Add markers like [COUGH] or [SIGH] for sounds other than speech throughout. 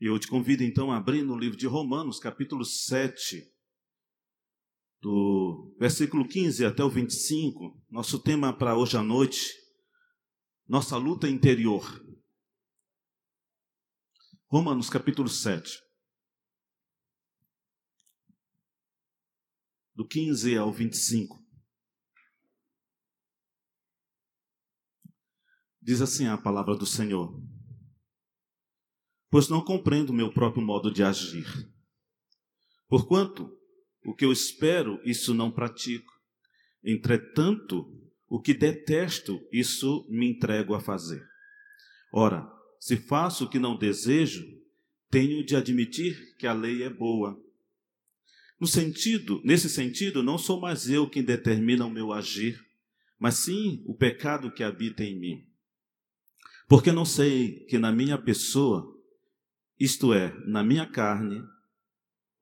Eu te convido então a abrir no livro de Romanos, capítulo 7, do versículo 15 até o 25. Nosso tema para hoje à noite, nossa luta interior. Romanos, capítulo 7. Do 15 ao 25. Diz assim a palavra do Senhor: Pois não compreendo o meu próprio modo de agir. Porquanto o que eu espero, isso não pratico. Entretanto, o que detesto, isso me entrego a fazer. Ora, se faço o que não desejo, tenho de admitir que a lei é boa. No sentido, nesse sentido, não sou mais eu quem determina o meu agir, mas sim o pecado que habita em mim. Porque não sei que na minha pessoa, isto é, na minha carne,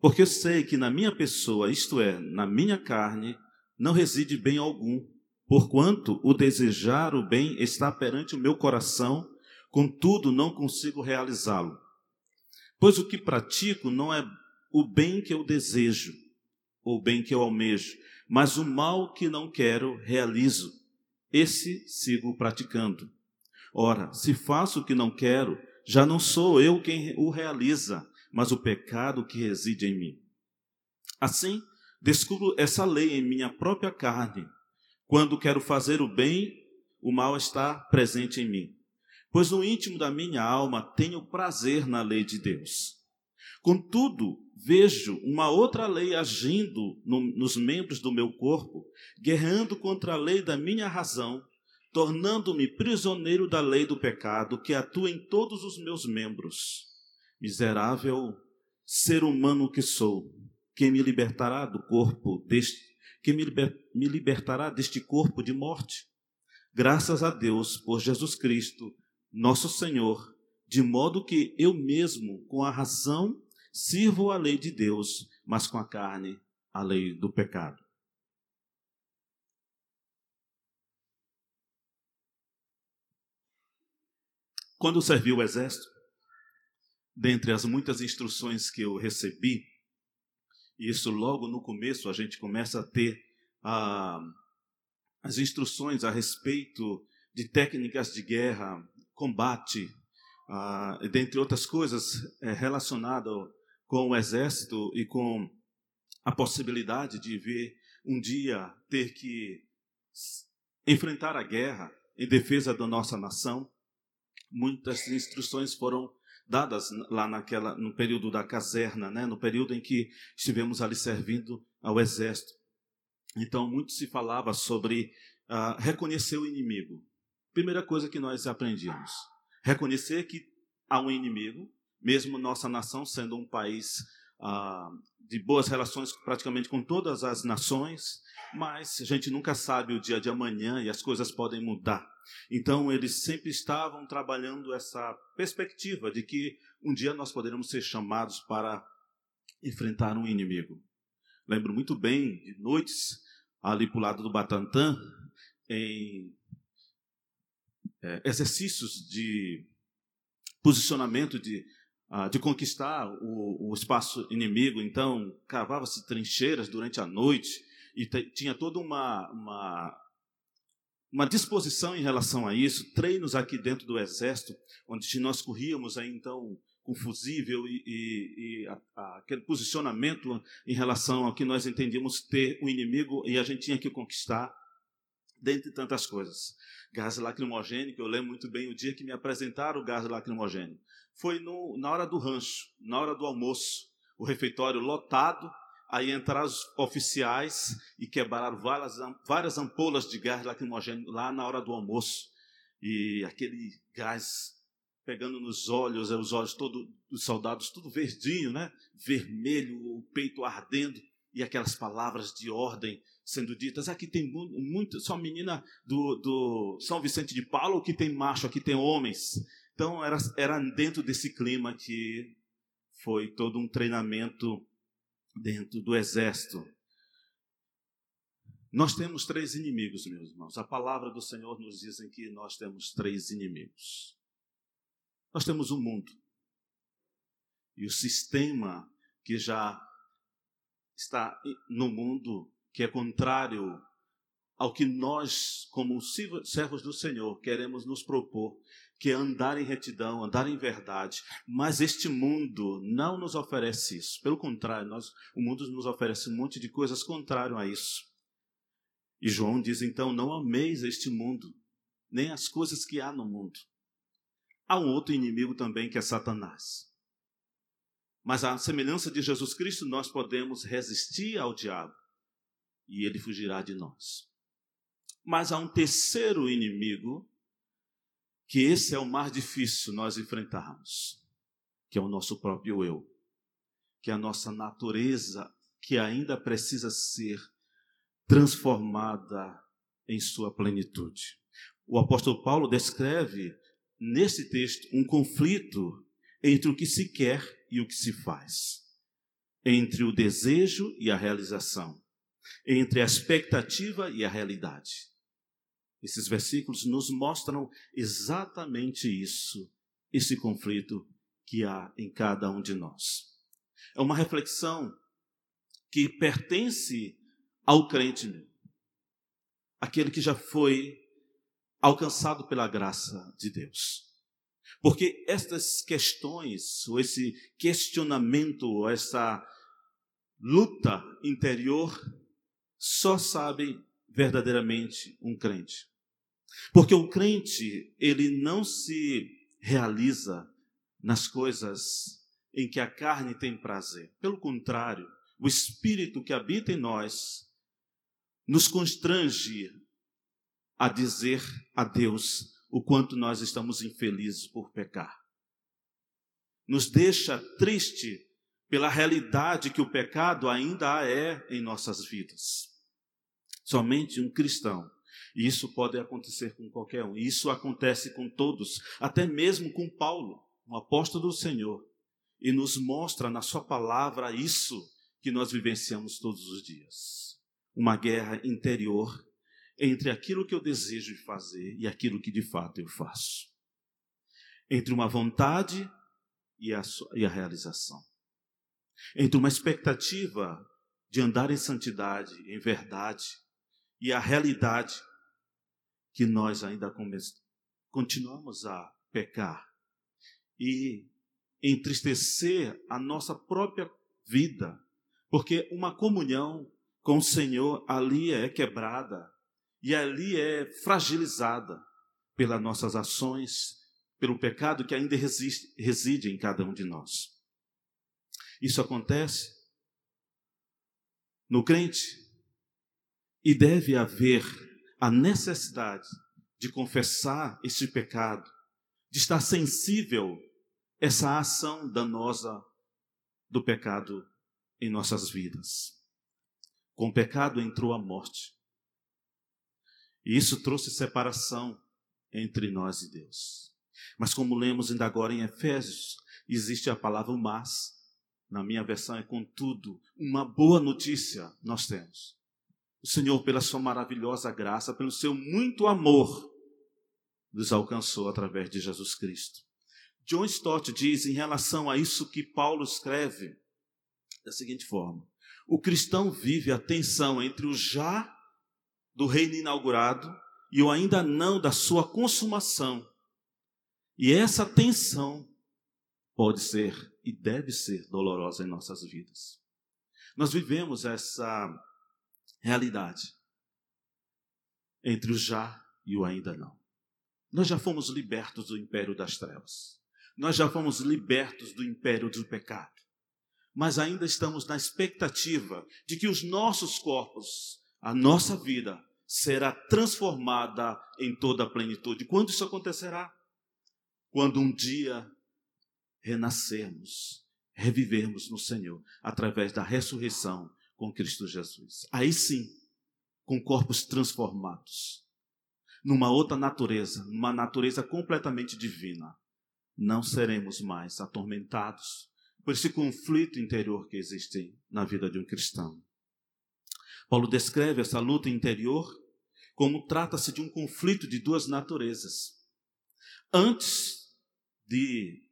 porque eu sei que na minha pessoa, isto é, na minha carne, não reside bem algum, porquanto o desejar o bem está perante o meu coração, contudo não consigo realizá-lo. Pois o que pratico não é o bem que eu desejo, ou o bem que eu almejo, mas o mal que não quero realizo. Esse sigo praticando. Ora, se faço o que não quero, já não sou eu quem o realiza, mas o pecado que reside em mim. Assim, descubro essa lei em minha própria carne. Quando quero fazer o bem, o mal está presente em mim. Pois no íntimo da minha alma tenho prazer na lei de Deus. Contudo, vejo uma outra lei agindo no, nos membros do meu corpo, guerreando contra a lei da minha razão tornando-me prisioneiro da lei do pecado que atua em todos os meus membros. Miserável ser humano que sou, quem me libertará do corpo deste, quem me, liber, me libertará deste corpo de morte? Graças a Deus por Jesus Cristo, nosso Senhor, de modo que eu mesmo, com a razão, sirvo a lei de Deus, mas com a carne, a lei do pecado. Quando servi o exército, dentre as muitas instruções que eu recebi, isso logo no começo a gente começa a ter as instruções a respeito de técnicas de guerra, combate, dentre outras coisas é, relacionadas com o exército e com a possibilidade de ver um dia ter que enfrentar a guerra em defesa da nossa nação muitas instruções foram dadas lá naquela no período da caserna, né, no período em que estivemos ali servindo ao exército. Então muito se falava sobre uh, reconhecer o inimigo. Primeira coisa que nós aprendíamos, reconhecer que há um inimigo, mesmo nossa nação sendo um país uh, de boas relações praticamente com todas as nações, mas a gente nunca sabe o dia de amanhã e as coisas podem mudar. Então, eles sempre estavam trabalhando essa perspectiva de que um dia nós poderemos ser chamados para enfrentar um inimigo. Lembro muito bem de noites ali para o lado do Batantã, em é, exercícios de posicionamento de, uh, de conquistar o, o espaço inimigo. Então, cavava-se trincheiras durante a noite e tinha toda uma, uma uma disposição em relação a isso, treinos aqui dentro do exército, onde nós corríamos aí então com fusível e, e, e a, a, aquele posicionamento em relação ao que nós entendíamos ter um inimigo e a gente tinha que conquistar, dentre tantas coisas. Gás lacrimogêneo, eu lembro muito bem o dia que me apresentaram o gás lacrimogêneo. Foi no, na hora do rancho, na hora do almoço, o refeitório lotado, Aí entraram os oficiais e quebraram várias, várias ampolas de gás lacrimogêneo lá na hora do almoço. E aquele gás pegando nos olhos, os olhos todos dos soldados, tudo verdinho, né? Vermelho, o peito ardendo, e aquelas palavras de ordem sendo ditas. Aqui tem muito, só menina do, do São Vicente de Paulo que tem macho, aqui tem homens. Então era, era dentro desse clima que foi todo um treinamento dentro do exército. Nós temos três inimigos, meus irmãos. A palavra do Senhor nos diz que nós temos três inimigos. Nós temos o um mundo. e o sistema que já está no mundo, que é contrário ao que nós, como servos do Senhor, queremos nos propor, que é andar em retidão, andar em verdade. Mas este mundo não nos oferece isso. Pelo contrário, nós, o mundo nos oferece um monte de coisas contrárias a isso. E João diz então: não ameis este mundo, nem as coisas que há no mundo. Há um outro inimigo também que é Satanás. Mas à semelhança de Jesus Cristo, nós podemos resistir ao diabo e ele fugirá de nós. Mas há um terceiro inimigo, que esse é o mais difícil nós enfrentarmos, que é o nosso próprio eu, que é a nossa natureza que ainda precisa ser transformada em sua plenitude. O apóstolo Paulo descreve nesse texto um conflito entre o que se quer e o que se faz, entre o desejo e a realização, entre a expectativa e a realidade. Esses versículos nos mostram exatamente isso, esse conflito que há em cada um de nós. É uma reflexão que pertence ao crente, aquele que já foi alcançado pela graça de Deus. Porque estas questões, ou esse questionamento, ou essa luta interior, só sabe verdadeiramente um crente. Porque o crente, ele não se realiza nas coisas em que a carne tem prazer. Pelo contrário, o espírito que habita em nós nos constrange a dizer a Deus o quanto nós estamos infelizes por pecar. Nos deixa triste pela realidade que o pecado ainda é em nossas vidas. Somente um cristão. E isso pode acontecer com qualquer um. Isso acontece com todos, até mesmo com Paulo, um apóstolo do Senhor. E nos mostra na sua palavra isso que nós vivenciamos todos os dias. Uma guerra interior entre aquilo que eu desejo fazer e aquilo que de fato eu faço. Entre uma vontade e a, e a realização. Entre uma expectativa de andar em santidade, em verdade, e a realidade que nós ainda continuamos a pecar e entristecer a nossa própria vida, porque uma comunhão com o Senhor ali é quebrada e ali é fragilizada pelas nossas ações, pelo pecado que ainda resiste, reside em cada um de nós. Isso acontece no crente e deve haver a necessidade de confessar este pecado, de estar sensível a essa ação danosa do pecado em nossas vidas. Com o pecado entrou a morte. E isso trouxe separação entre nós e Deus. Mas como lemos ainda agora em Efésios, existe a palavra mas, na minha versão é contudo, uma boa notícia nós temos Senhor, pela sua maravilhosa graça, pelo seu muito amor, nos alcançou através de Jesus Cristo. John Stott diz em relação a isso que Paulo escreve da seguinte forma: o cristão vive a tensão entre o já do reino inaugurado e o ainda não da sua consumação. E essa tensão pode ser e deve ser dolorosa em nossas vidas. Nós vivemos essa realidade entre o já e o ainda não. Nós já fomos libertos do império das trevas. Nós já fomos libertos do império do pecado. Mas ainda estamos na expectativa de que os nossos corpos, a nossa vida, será transformada em toda a plenitude. Quando isso acontecerá? Quando um dia renascermos, revivermos no Senhor através da ressurreição com Cristo Jesus. Aí sim, com corpos transformados, numa outra natureza, numa natureza completamente divina, não seremos mais atormentados por esse conflito interior que existe na vida de um cristão. Paulo descreve essa luta interior como trata-se de um conflito de duas naturezas. Antes de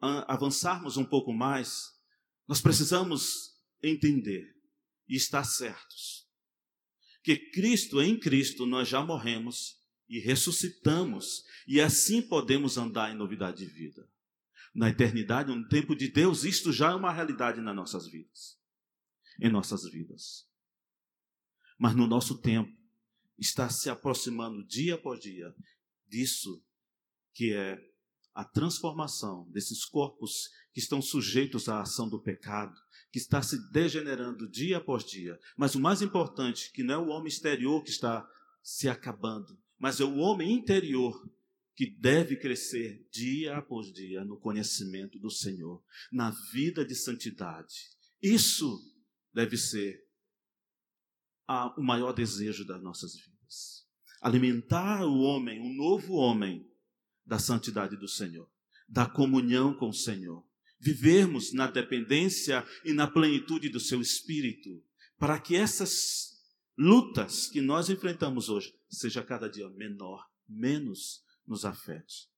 avançarmos um pouco mais, nós precisamos entender e estar certos que Cristo, em Cristo, nós já morremos e ressuscitamos, e assim podemos andar em novidade de vida. Na eternidade, no tempo de Deus, isto já é uma realidade nas nossas vidas. Em nossas vidas. Mas no nosso tempo, está se aproximando dia após dia disso que é a transformação desses corpos que estão sujeitos à ação do pecado, que está se degenerando dia após dia. Mas o mais importante, que não é o homem exterior que está se acabando, mas é o homem interior que deve crescer dia após dia no conhecimento do Senhor, na vida de santidade. Isso deve ser a, o maior desejo das nossas vidas. Alimentar o homem, um novo homem, da santidade do Senhor, da comunhão com o Senhor. Vivermos na dependência e na plenitude do seu espírito, para que essas lutas que nós enfrentamos hoje seja cada dia menor, menos nos afete.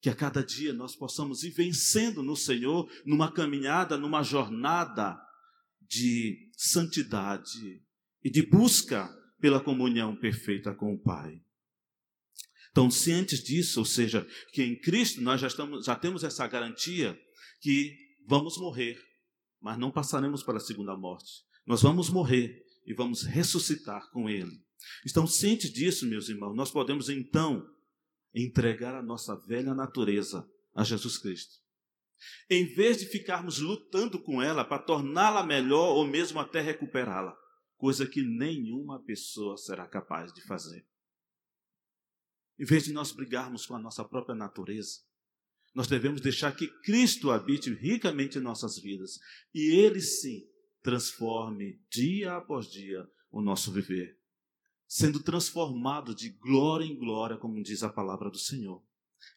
Que a cada dia nós possamos ir vencendo no Senhor, numa caminhada, numa jornada de santidade e de busca pela comunhão perfeita com o Pai. Então, cientes disso, ou seja, que em Cristo nós já, estamos, já temos essa garantia que vamos morrer, mas não passaremos para a segunda morte. Nós vamos morrer e vamos ressuscitar com Ele. Então, cientes disso, meus irmãos, nós podemos então entregar a nossa velha natureza a Jesus Cristo. Em vez de ficarmos lutando com ela para torná-la melhor ou mesmo até recuperá-la, coisa que nenhuma pessoa será capaz de fazer. Em vez de nós brigarmos com a nossa própria natureza, nós devemos deixar que Cristo habite ricamente em nossas vidas e Ele sim transforme dia após dia o nosso viver, sendo transformado de glória em glória, como diz a palavra do Senhor.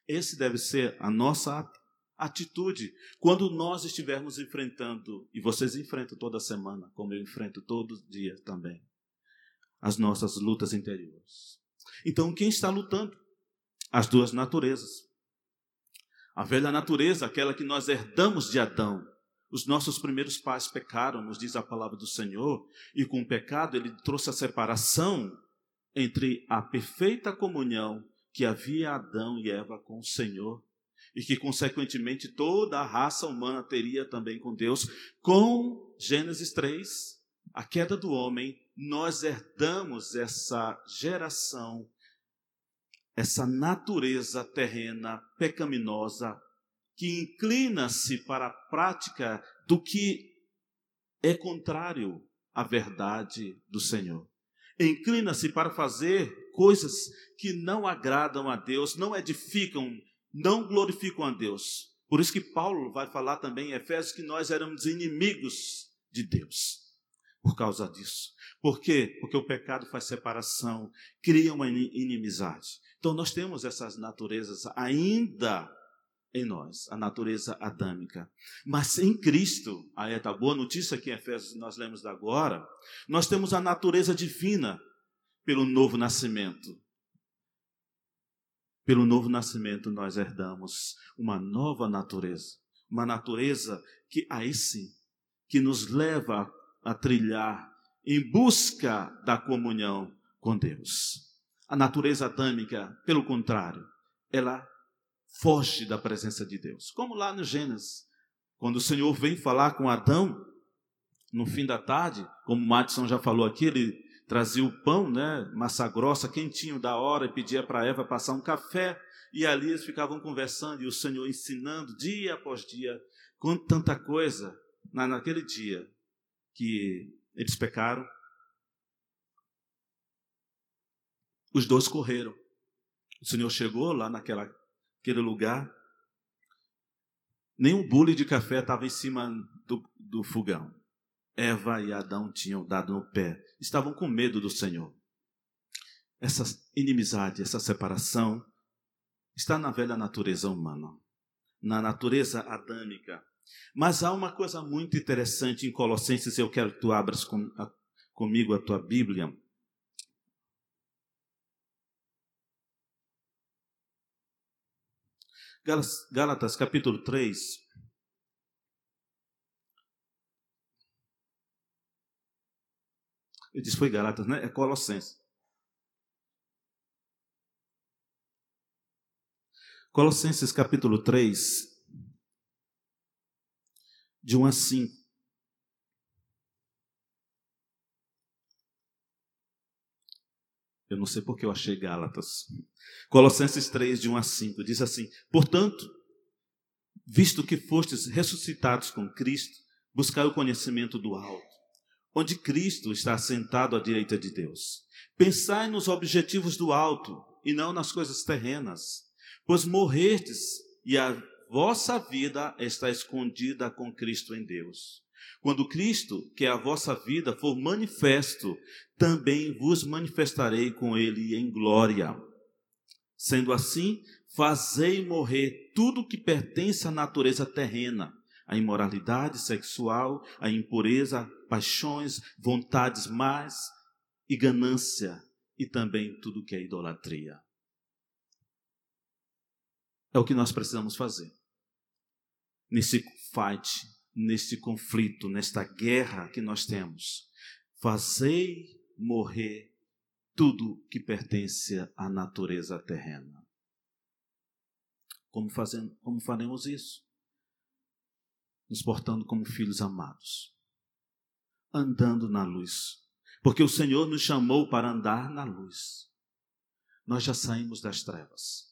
Esse deve ser a nossa atitude quando nós estivermos enfrentando, e vocês enfrentam toda semana, como eu enfrento todo dia também, as nossas lutas interiores. Então, quem está lutando? As duas naturezas. A velha natureza, aquela que nós herdamos de Adão. Os nossos primeiros pais pecaram, nos diz a palavra do Senhor, e com o pecado ele trouxe a separação entre a perfeita comunhão que havia Adão e Eva com o Senhor, e que, consequentemente, toda a raça humana teria também com Deus. Com Gênesis 3, a queda do homem, nós herdamos essa geração, essa natureza terrena pecaminosa que inclina-se para a prática do que é contrário à verdade do Senhor. Inclina-se para fazer coisas que não agradam a Deus, não edificam, não glorificam a Deus. Por isso que Paulo vai falar também em Efésios que nós éramos inimigos de Deus por causa disso. Por quê? Porque o pecado faz separação, cria uma inimizade. Então nós temos essas naturezas ainda em nós, a natureza adâmica. Mas em Cristo, aí é a boa notícia que em Efésios nós lemos agora, nós temos a natureza divina pelo novo nascimento. Pelo novo nascimento nós herdamos uma nova natureza, uma natureza que aí sim, que nos leva a trilhar em busca da comunhão com Deus. A natureza adâmica, pelo contrário, ela foge da presença de Deus. Como lá no Gênesis, quando o Senhor vem falar com Adão, no fim da tarde, como o já falou aqui, ele trazia o pão, né, massa grossa, quentinho da hora, e pedia para Eva passar um café, e ali eles ficavam conversando, e o Senhor ensinando dia após dia, com tanta coisa, naquele dia que eles pecaram, os dois correram. O Senhor chegou lá naquela, aquele lugar, nem um bule de café estava em cima do, do fogão. Eva e Adão tinham dado no pé, estavam com medo do Senhor. Essa inimizade, essa separação, está na velha natureza humana, na natureza adâmica. Mas há uma coisa muito interessante em Colossenses, eu quero que tu abras com, a, comigo a tua Bíblia. Gálatas capítulo 3. Eu disse foi Gálatas, né? É Colossenses. Colossenses capítulo 3, de 1 a 5. Eu não sei porque eu achei Gálatas. Colossenses 3, de 1 a 5, diz assim: Portanto, visto que fostes ressuscitados com Cristo, buscai o conhecimento do alto, onde Cristo está sentado à direita de Deus. Pensai nos objetivos do alto e não nas coisas terrenas, pois morrestes e a vossa vida está escondida com Cristo em Deus. Quando Cristo, que é a vossa vida, for manifesto, também vos manifestarei com ele em glória. Sendo assim, fazei morrer tudo que pertence à natureza terrena, a imoralidade sexual, a impureza, paixões, vontades más e ganância, e também tudo que é idolatria. É o que nós precisamos fazer nesse fight neste conflito, nesta guerra que nós temos. Fazei morrer tudo que pertence à natureza terrena. Como, como faremos isso? Nos portando como filhos amados, andando na luz, porque o Senhor nos chamou para andar na luz. Nós já saímos das trevas.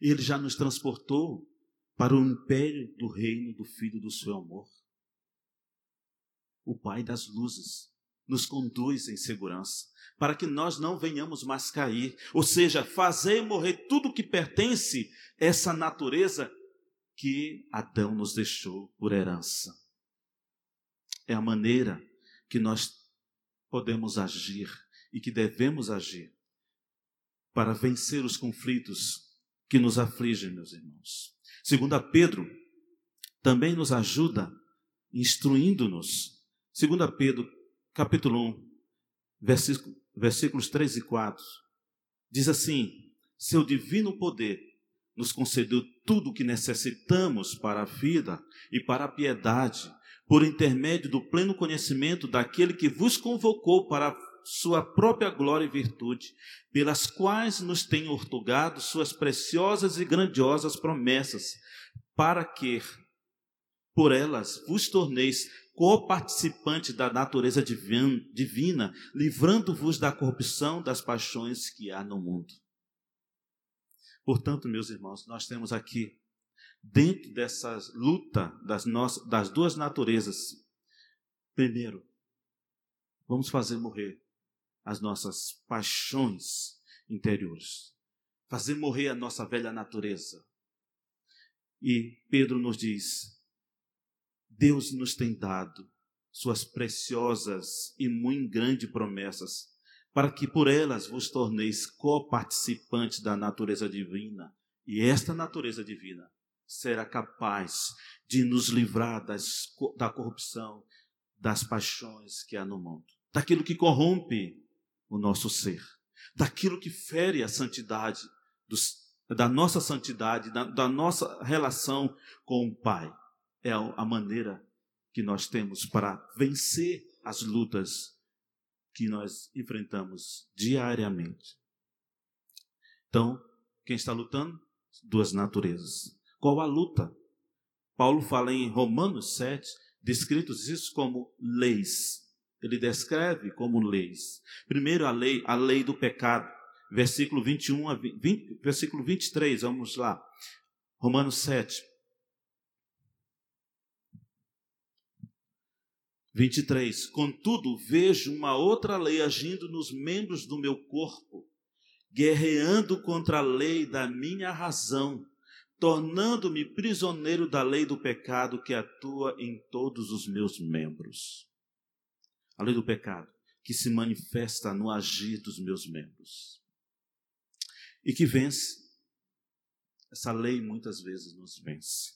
Ele já nos transportou para o império do reino do Filho do seu amor. O Pai das luzes nos conduz em segurança, para que nós não venhamos mais cair, ou seja, fazer morrer tudo que pertence a essa natureza que Adão nos deixou por herança. É a maneira que nós podemos agir e que devemos agir para vencer os conflitos que nos afligem, meus irmãos. Segunda Pedro também nos ajuda instruindo-nos. Segunda Pedro, capítulo 1, versículo, versículos 3 e 4. Diz assim: Seu divino poder nos concedeu tudo o que necessitamos para a vida e para a piedade, por intermédio do pleno conhecimento daquele que vos convocou para sua própria glória e virtude, pelas quais nos tem ortogado suas preciosas e grandiosas promessas, para que, por elas, vos torneis coparticipantes da natureza divina, livrando-vos da corrupção das paixões que há no mundo. Portanto, meus irmãos, nós temos aqui, dentro dessa luta das, nossas, das duas naturezas, primeiro, vamos fazer morrer as nossas paixões interiores, fazer morrer a nossa velha natureza. E Pedro nos diz: Deus nos tem dado suas preciosas e muito grandes promessas, para que por elas vos torneis coparticipantes da natureza divina. E esta natureza divina será capaz de nos livrar das, da corrupção, das paixões que há no mundo, daquilo que corrompe o nosso ser, daquilo que fere a santidade, dos, da nossa santidade, da, da nossa relação com o Pai. É a maneira que nós temos para vencer as lutas que nós enfrentamos diariamente. Então, quem está lutando? Duas naturezas. Qual a luta? Paulo fala em Romanos 7, descritos isso como leis ele descreve como leis. Primeiro a lei, a lei do pecado, versículo 21 a 20, versículo 23, vamos lá. Romanos 7. 23. Contudo, vejo uma outra lei agindo nos membros do meu corpo, guerreando contra a lei da minha razão, tornando-me prisioneiro da lei do pecado que atua em todos os meus membros a lei do pecado, que se manifesta no agir dos meus membros e que vence. Essa lei muitas vezes nos vence.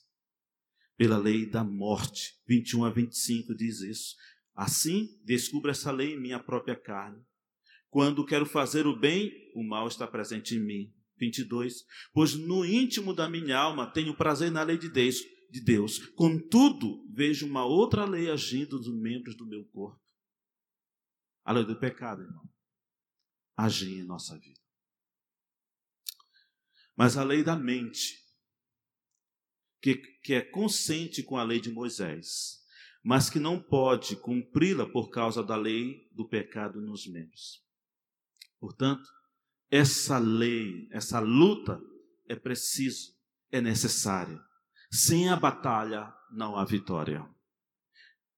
Pela lei da morte, 21 a 25 diz isso. Assim, descubro essa lei em minha própria carne. Quando quero fazer o bem, o mal está presente em mim. 22. Pois no íntimo da minha alma tenho prazer na lei de Deus, de Deus. Contudo, vejo uma outra lei agindo nos membros do meu corpo. A lei do pecado, irmão. Agir em nossa vida. Mas a lei da mente, que, que é consciente com a lei de Moisés, mas que não pode cumpri-la por causa da lei do pecado nos membros. Portanto, essa lei, essa luta é preciso, é necessária. Sem a batalha não há vitória.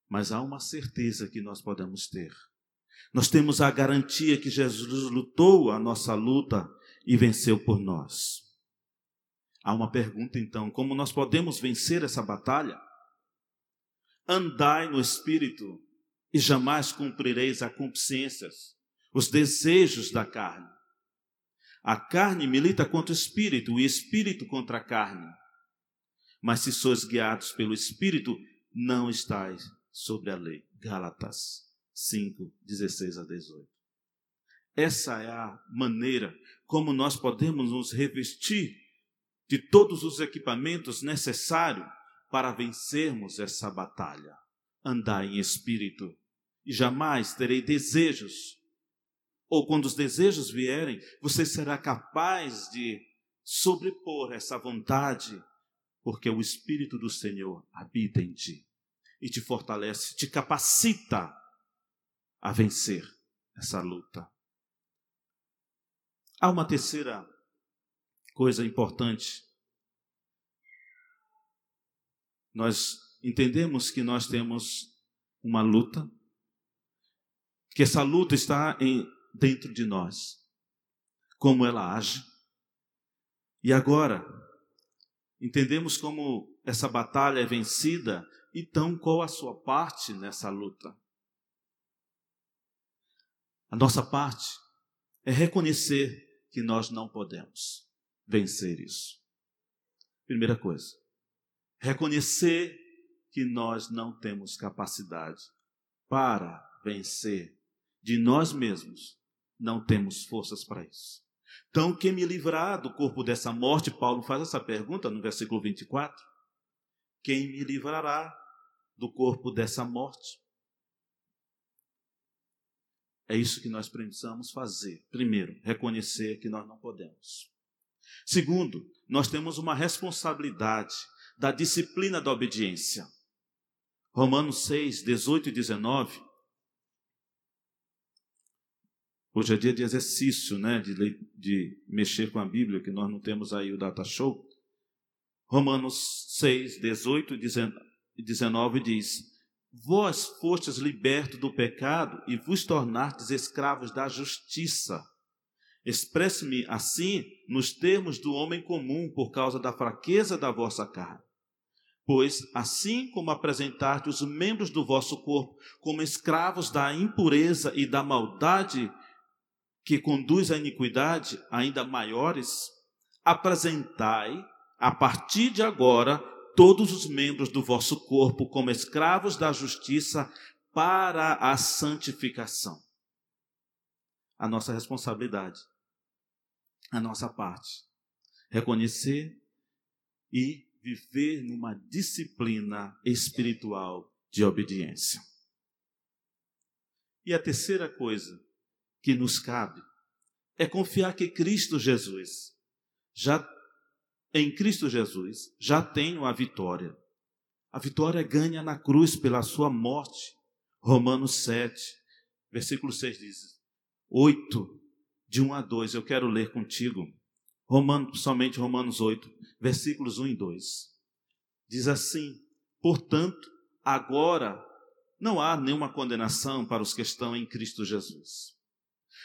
Mas há uma certeza que nós podemos ter. Nós temos a garantia que Jesus lutou a nossa luta e venceu por nós. Há uma pergunta então: como nós podemos vencer essa batalha? Andai no espírito e jamais cumprireis as consciências, os desejos da carne. A carne milita contra o espírito, o espírito contra a carne. Mas se sois guiados pelo espírito, não estáis sobre a lei. Gálatas 5, 16 a 18. Essa é a maneira como nós podemos nos revestir de todos os equipamentos necessários para vencermos essa batalha. Andar em espírito e jamais terei desejos ou quando os desejos vierem, você será capaz de sobrepor essa vontade, porque o Espírito do Senhor habita em ti e te fortalece, te capacita a vencer essa luta. Há uma terceira coisa importante. Nós entendemos que nós temos uma luta, que essa luta está em dentro de nós, como ela age. E agora, entendemos como essa batalha é vencida, então qual a sua parte nessa luta? A nossa parte é reconhecer que nós não podemos vencer isso. Primeira coisa, reconhecer que nós não temos capacidade para vencer de nós mesmos não temos forças para isso. Então, quem me livrará do corpo dessa morte? Paulo faz essa pergunta no versículo 24. Quem me livrará do corpo dessa morte? É isso que nós precisamos fazer. Primeiro, reconhecer que nós não podemos. Segundo, nós temos uma responsabilidade da disciplina da obediência. Romanos 6, 18 e 19 Hoje é dia de exercício, né? De, de mexer com a Bíblia, que nós não temos aí o data show. Romanos 6, 18 e 19 diz: Vós fostes libertos do pecado e vos tornastes escravos da justiça. Expresse-me assim nos termos do homem comum, por causa da fraqueza da vossa carne. Pois, assim como apresentaste os membros do vosso corpo como escravos da impureza e da maldade que conduz à iniquidade ainda maiores, apresentai, a partir de agora, todos os membros do vosso corpo como escravos da justiça para a santificação. A nossa responsabilidade, a nossa parte, reconhecer e viver numa disciplina espiritual de obediência. E a terceira coisa que nos cabe é confiar que Cristo Jesus já em Cristo Jesus já tenho a vitória. A vitória ganha na cruz pela sua morte. Romanos 7, versículo 6 diz: 8, de 1 a 2, eu quero ler contigo. Romanos, somente Romanos 8, versículos 1 e 2. Diz assim: Portanto, agora não há nenhuma condenação para os que estão em Cristo Jesus.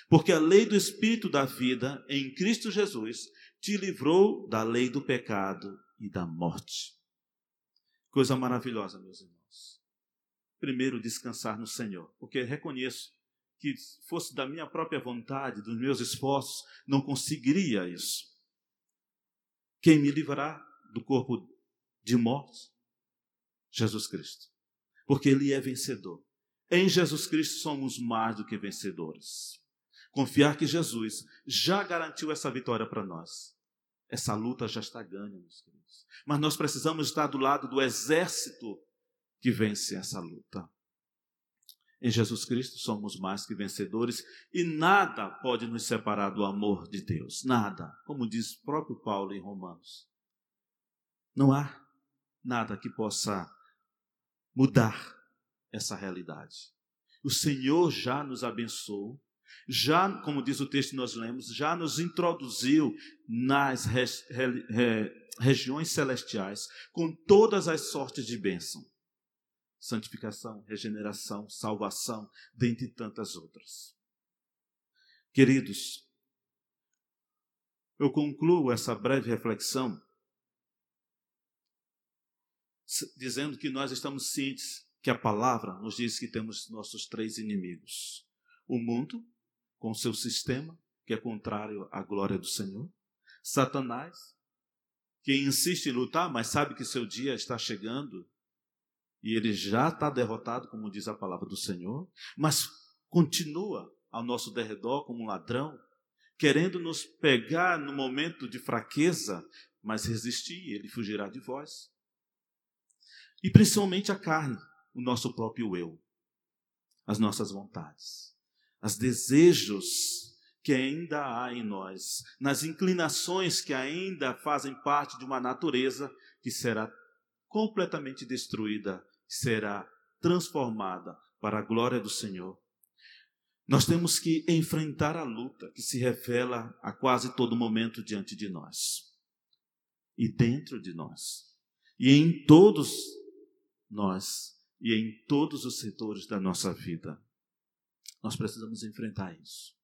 Porque a lei do Espírito da vida em Cristo Jesus te livrou da lei do pecado e da morte. Coisa maravilhosa, meus irmãos. Primeiro, descansar no Senhor, porque reconheço que se fosse da minha própria vontade, dos meus esforços, não conseguiria isso. Quem me livrará do corpo de morte? Jesus Cristo. Porque Ele é vencedor. Em Jesus Cristo somos mais do que vencedores. Confiar que Jesus já garantiu essa vitória para nós. Essa luta já está ganha, meus queridos. Mas nós precisamos estar do lado do exército que vence essa luta. Em Jesus Cristo somos mais que vencedores e nada pode nos separar do amor de Deus. Nada. Como diz o próprio Paulo em Romanos. Não há nada que possa mudar essa realidade. O Senhor já nos abençoou, já, como diz o texto que nós lemos, já nos introduziu nas re, re, re, regiões celestiais com todas as sortes de bênção. Santificação, regeneração, salvação, dentre tantas outras. Queridos, eu concluo essa breve reflexão dizendo que nós estamos cientes que a palavra nos diz que temos nossos três inimigos: o mundo, com seu sistema, que é contrário à glória do Senhor, Satanás, que insiste em lutar, mas sabe que seu dia está chegando e ele já está derrotado, como diz a palavra do Senhor, mas continua ao nosso derredor como um ladrão, querendo nos pegar no momento de fraqueza, mas resistir, ele fugirá de vós. E principalmente a carne, o nosso próprio eu, as nossas vontades, os desejos que ainda há em nós, nas inclinações que ainda fazem parte de uma natureza que será completamente destruída, será transformada para a glória do Senhor. Nós temos que enfrentar a luta que se revela a quase todo momento diante de nós e dentro de nós e em todos nós e em todos os setores da nossa vida. Nós precisamos enfrentar isso.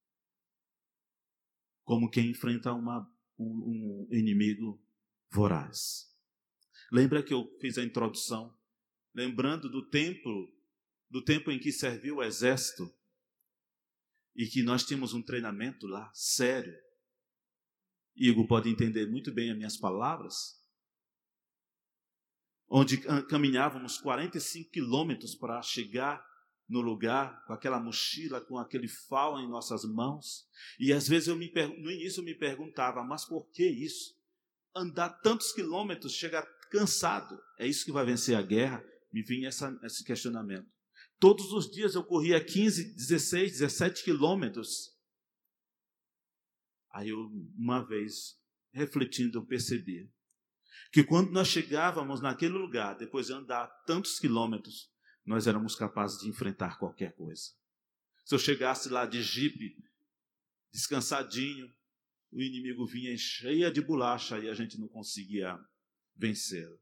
Como quem enfrenta uma, um, um inimigo voraz. Lembra que eu fiz a introdução, lembrando do tempo, do tempo em que serviu o exército e que nós tínhamos um treinamento lá sério. Igor pode entender muito bem as minhas palavras onde caminhávamos 45 quilômetros para chegar no lugar, com aquela mochila, com aquele fal em nossas mãos. E às vezes eu me no início eu me perguntava, mas por que isso? Andar tantos quilômetros, chegar cansado, é isso que vai vencer a guerra? Me vinha essa, esse questionamento. Todos os dias eu corria 15, 16, 17 quilômetros. Aí eu, uma vez, refletindo, eu percebi que quando nós chegávamos naquele lugar, depois de andar tantos quilômetros, nós éramos capazes de enfrentar qualquer coisa. Se eu chegasse lá de jipe, descansadinho, o inimigo vinha cheia de bolacha e a gente não conseguia vencê-lo.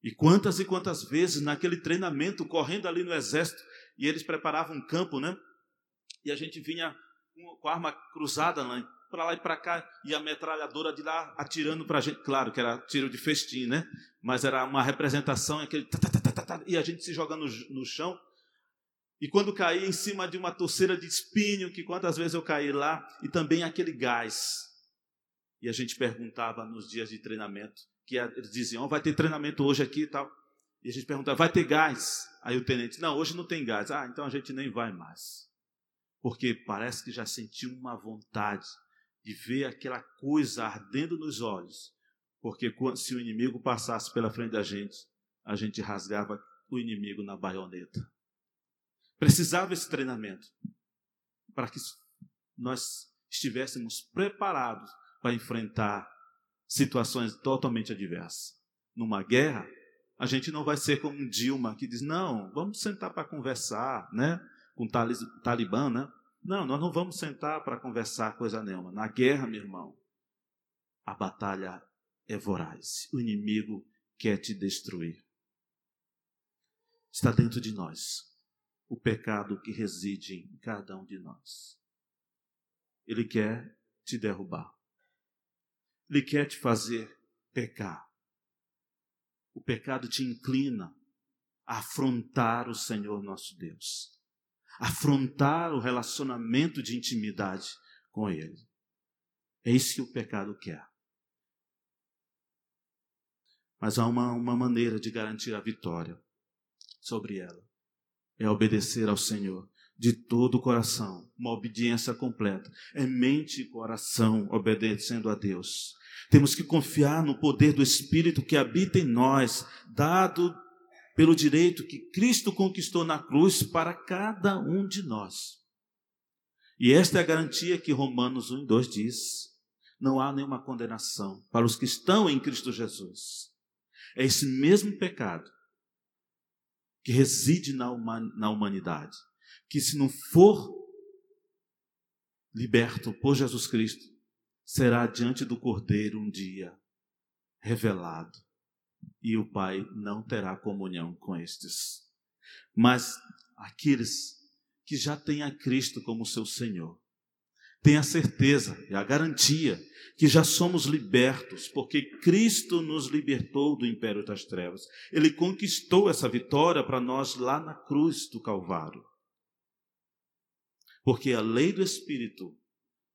E quantas e quantas vezes naquele treinamento, correndo ali no exército, e eles preparavam um campo, né? E a gente vinha com a arma cruzada lá, para lá e para cá, e a metralhadora de lá atirando para a gente. Claro que era tiro de festim, né? Mas era uma representação, aquele [LAUGHS] e a gente se jogando no, no chão. E quando caí em cima de uma torceira de espinho, que quantas vezes eu caí lá, e também aquele gás. E a gente perguntava nos dias de treinamento, que eles diziam, oh, vai ter treinamento hoje aqui e tal. E a gente perguntava, vai ter gás? Aí o tenente, não, hoje não tem gás. Ah, então a gente nem vai mais. Porque parece que já sentiu uma vontade de ver aquela coisa ardendo nos olhos, porque se o inimigo passasse pela frente da gente, a gente rasgava o inimigo na baioneta. Precisava esse treinamento para que nós estivéssemos preparados para enfrentar situações totalmente adversas. Numa guerra, a gente não vai ser como um Dilma que diz: não, vamos sentar para conversar, né? Com o Talibã, né? Não, nós não vamos sentar para conversar coisa nenhuma. Na guerra, meu irmão, a batalha é voraz. O inimigo quer te destruir. Está dentro de nós o pecado que reside em cada um de nós. Ele quer te derrubar. Ele quer te fazer pecar. O pecado te inclina a afrontar o Senhor nosso Deus afrontar o relacionamento de intimidade com Ele. É isso que o pecado quer. Mas há uma, uma maneira de garantir a vitória sobre ela: é obedecer ao Senhor de todo o coração, uma obediência completa. É mente e coração obedecendo a Deus. Temos que confiar no poder do Espírito que habita em nós, dado pelo direito que Cristo conquistou na cruz para cada um de nós. E esta é a garantia que Romanos 1 e 2 diz: não há nenhuma condenação para os que estão em Cristo Jesus. É esse mesmo pecado que reside na, na humanidade, que se não for liberto por Jesus Cristo, será diante do Cordeiro um dia revelado e o Pai não terá comunhão com estes. Mas aqueles que já têm a Cristo como seu Senhor, têm a certeza e a garantia que já somos libertos, porque Cristo nos libertou do império das trevas. Ele conquistou essa vitória para nós lá na cruz do Calvário. Porque a lei do Espírito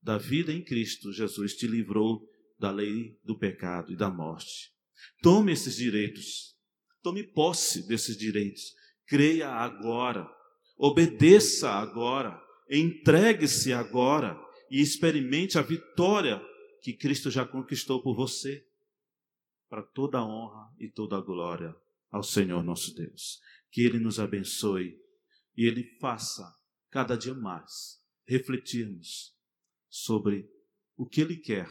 da vida em Cristo Jesus te livrou da lei do pecado e da morte. Tome esses direitos. Tome posse desses direitos. Creia agora. Obedeça agora. Entregue-se agora e experimente a vitória que Cristo já conquistou por você. Para toda a honra e toda a glória ao Senhor nosso Deus. Que Ele nos abençoe e Ele faça cada dia mais refletirmos sobre o que Ele quer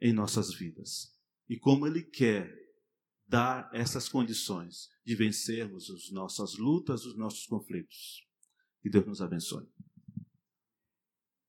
em nossas vidas e como Ele quer dar essas condições de vencermos as nossas lutas, os nossos conflitos. Que Deus nos abençoe.